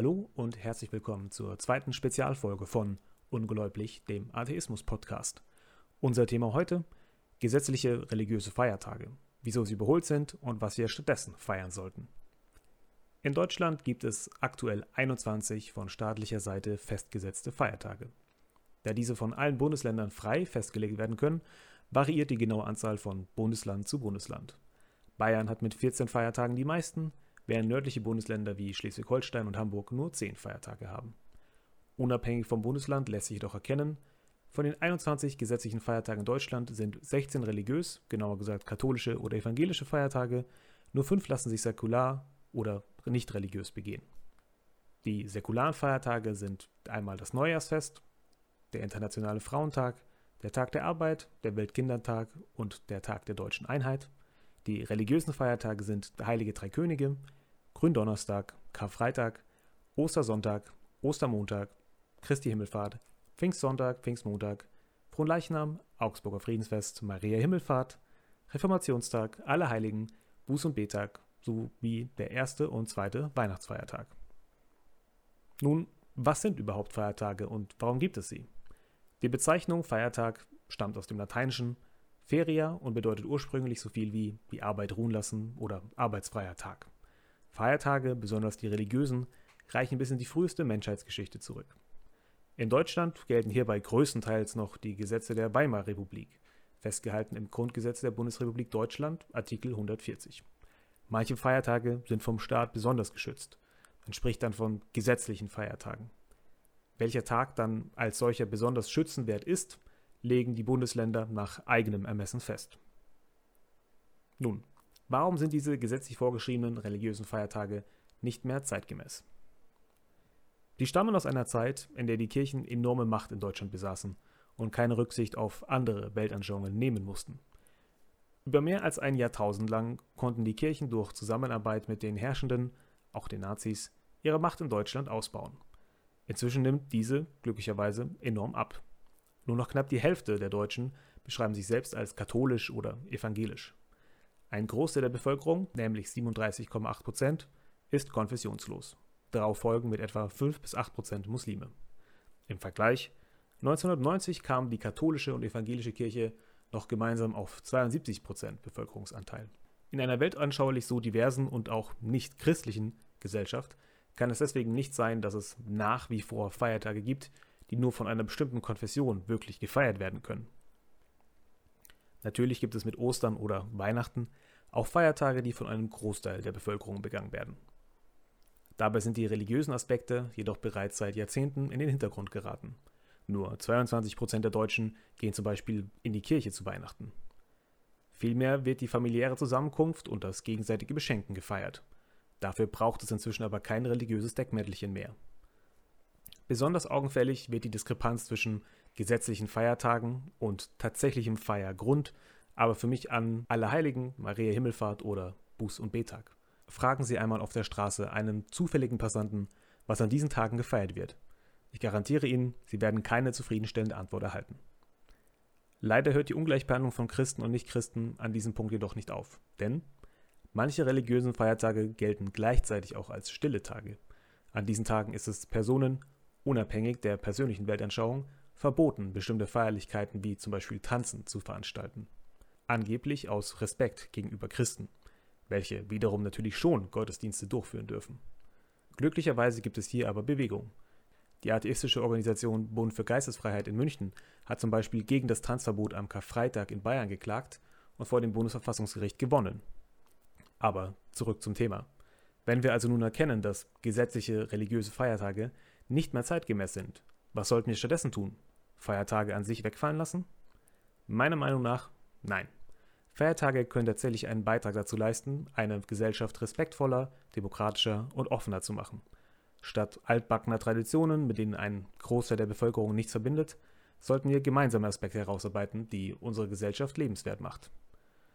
Hallo und herzlich willkommen zur zweiten Spezialfolge von Ungläublich, dem Atheismus-Podcast. Unser Thema heute: gesetzliche religiöse Feiertage, wieso sie überholt sind und was wir stattdessen feiern sollten. In Deutschland gibt es aktuell 21 von staatlicher Seite festgesetzte Feiertage. Da diese von allen Bundesländern frei festgelegt werden können, variiert die genaue Anzahl von Bundesland zu Bundesland. Bayern hat mit 14 Feiertagen die meisten, während nördliche Bundesländer wie Schleswig-Holstein und Hamburg nur 10 Feiertage haben. Unabhängig vom Bundesland lässt sich jedoch erkennen, von den 21 gesetzlichen Feiertagen in Deutschland sind 16 religiös, genauer gesagt katholische oder evangelische Feiertage, nur 5 lassen sich säkular oder nicht religiös begehen. Die säkularen Feiertage sind einmal das Neujahrsfest, der Internationale Frauentag, der Tag der Arbeit, der Weltkindertag und der Tag der deutschen Einheit. Die religiösen Feiertage sind Heilige Drei Könige, Gründonnerstag, Karfreitag, Ostersonntag, Ostermontag, Christi Himmelfahrt, Pfingstsonntag, Pfingstmontag, Fronleichnam, Augsburger Friedensfest, Maria Himmelfahrt, Reformationstag, Allerheiligen, Buß- und Betag sowie der erste und zweite Weihnachtsfeiertag. Nun, was sind überhaupt Feiertage und warum gibt es sie? Die Bezeichnung Feiertag stammt aus dem Lateinischen Feria und bedeutet ursprünglich so viel wie die Arbeit ruhen lassen oder arbeitsfreier Tag. Feiertage, besonders die religiösen, reichen bis in die früheste Menschheitsgeschichte zurück. In Deutschland gelten hierbei größtenteils noch die Gesetze der Weimarer Republik, festgehalten im Grundgesetz der Bundesrepublik Deutschland, Artikel 140. Manche Feiertage sind vom Staat besonders geschützt. Man spricht dann von gesetzlichen Feiertagen. Welcher Tag dann als solcher besonders schützenwert ist, legen die Bundesländer nach eigenem Ermessen fest. Nun, warum sind diese gesetzlich vorgeschriebenen religiösen Feiertage nicht mehr zeitgemäß? Die stammen aus einer Zeit, in der die Kirchen enorme Macht in Deutschland besaßen und keine Rücksicht auf andere Weltanschauungen nehmen mussten. Über mehr als ein Jahrtausend lang konnten die Kirchen durch Zusammenarbeit mit den Herrschenden, auch den Nazis, ihre Macht in Deutschland ausbauen. Inzwischen nimmt diese glücklicherweise enorm ab. Nur noch knapp die Hälfte der Deutschen beschreiben sich selbst als katholisch oder evangelisch. Ein Großteil der Bevölkerung, nämlich 37,8 Prozent, ist konfessionslos. Darauf folgen mit etwa 5 bis 8 Prozent Muslime. Im Vergleich: 1990 kam die katholische und evangelische Kirche noch gemeinsam auf 72 Prozent Bevölkerungsanteil. In einer weltanschaulich so diversen und auch nicht christlichen Gesellschaft kann es deswegen nicht sein, dass es nach wie vor Feiertage gibt, die nur von einer bestimmten Konfession wirklich gefeiert werden können. Natürlich gibt es mit Ostern oder Weihnachten auch Feiertage, die von einem Großteil der Bevölkerung begangen werden. Dabei sind die religiösen Aspekte jedoch bereits seit Jahrzehnten in den Hintergrund geraten. Nur 22 Prozent der Deutschen gehen zum Beispiel in die Kirche zu Weihnachten. Vielmehr wird die familiäre Zusammenkunft und das gegenseitige Beschenken gefeiert. Dafür braucht es inzwischen aber kein religiöses Deckmäntelchen mehr. Besonders augenfällig wird die Diskrepanz zwischen gesetzlichen Feiertagen und tatsächlichem Feiergrund, aber für mich an Allerheiligen, Maria Himmelfahrt oder Buß- und Betag. Fragen Sie einmal auf der Straße einen zufälligen Passanten, was an diesen Tagen gefeiert wird. Ich garantiere Ihnen, Sie werden keine zufriedenstellende Antwort erhalten. Leider hört die Ungleichbehandlung von Christen und Nichtchristen an diesem Punkt jedoch nicht auf, denn manche religiösen Feiertage gelten gleichzeitig auch als stille Tage. An diesen Tagen ist es Personen unabhängig der persönlichen Weltanschauung, verboten, bestimmte Feierlichkeiten wie zum Beispiel Tanzen zu veranstalten. Angeblich aus Respekt gegenüber Christen, welche wiederum natürlich schon Gottesdienste durchführen dürfen. Glücklicherweise gibt es hier aber Bewegung. Die atheistische Organisation Bund für Geistesfreiheit in München hat zum Beispiel gegen das Tanzverbot am Karfreitag in Bayern geklagt und vor dem Bundesverfassungsgericht gewonnen. Aber zurück zum Thema. Wenn wir also nun erkennen, dass gesetzliche religiöse Feiertage nicht mehr zeitgemäß sind. Was sollten wir stattdessen tun? Feiertage an sich wegfallen lassen? Meiner Meinung nach nein. Feiertage können tatsächlich einen Beitrag dazu leisten, eine Gesellschaft respektvoller, demokratischer und offener zu machen. Statt altbackener Traditionen, mit denen ein Großteil der Bevölkerung nichts verbindet, sollten wir gemeinsame Aspekte herausarbeiten, die unsere Gesellschaft lebenswert macht.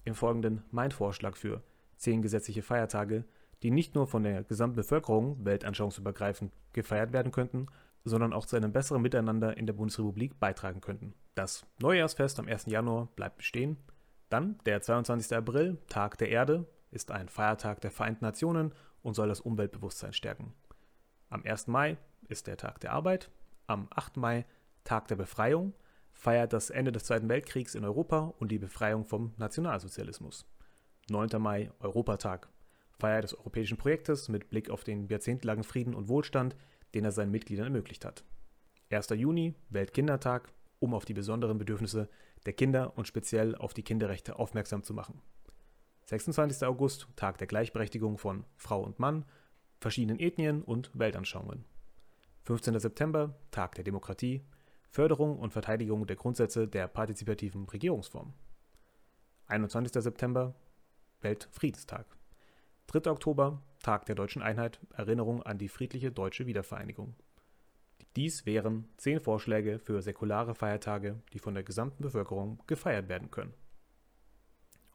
Im Folgenden mein Vorschlag für zehn gesetzliche Feiertage, die nicht nur von der gesamten Bevölkerung weltanschauungsübergreifend gefeiert werden könnten, sondern auch zu einem besseren Miteinander in der Bundesrepublik beitragen könnten. Das Neujahrsfest am 1. Januar bleibt bestehen. Dann der 22. April, Tag der Erde, ist ein Feiertag der Vereinten Nationen und soll das Umweltbewusstsein stärken. Am 1. Mai ist der Tag der Arbeit, am 8. Mai Tag der Befreiung, feiert das Ende des Zweiten Weltkriegs in Europa und die Befreiung vom Nationalsozialismus. 9. Mai Europatag, Feier des europäischen Projektes mit Blick auf den jahrzehntelangen Frieden und Wohlstand, den er seinen Mitgliedern ermöglicht hat. 1. Juni Weltkindertag, um auf die besonderen Bedürfnisse der Kinder und speziell auf die Kinderrechte aufmerksam zu machen. 26. August Tag der Gleichberechtigung von Frau und Mann, verschiedenen Ethnien und Weltanschauungen. 15. September Tag der Demokratie, Förderung und Verteidigung der Grundsätze der partizipativen Regierungsform. 21. September Weltfriedenstag. 3. Oktober Tag der deutschen Einheit, Erinnerung an die friedliche deutsche Wiedervereinigung. Dies wären zehn Vorschläge für säkulare Feiertage, die von der gesamten Bevölkerung gefeiert werden können.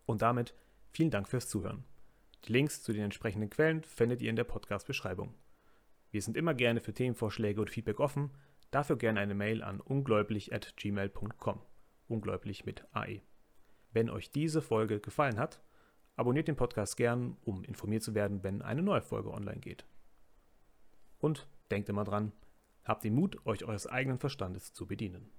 Und damit vielen Dank fürs Zuhören. Die Links zu den entsprechenden Quellen findet ihr in der Podcast-Beschreibung. Wir sind immer gerne für Themenvorschläge und Feedback offen, dafür gerne eine Mail an ungläubig.gmail.com. Ungläubig mit AE. Wenn euch diese Folge gefallen hat, abonniert den Podcast gern, um informiert zu werden, wenn eine neue Folge online geht. Und denkt immer dran, habt den Mut, euch eures eigenen Verstandes zu bedienen.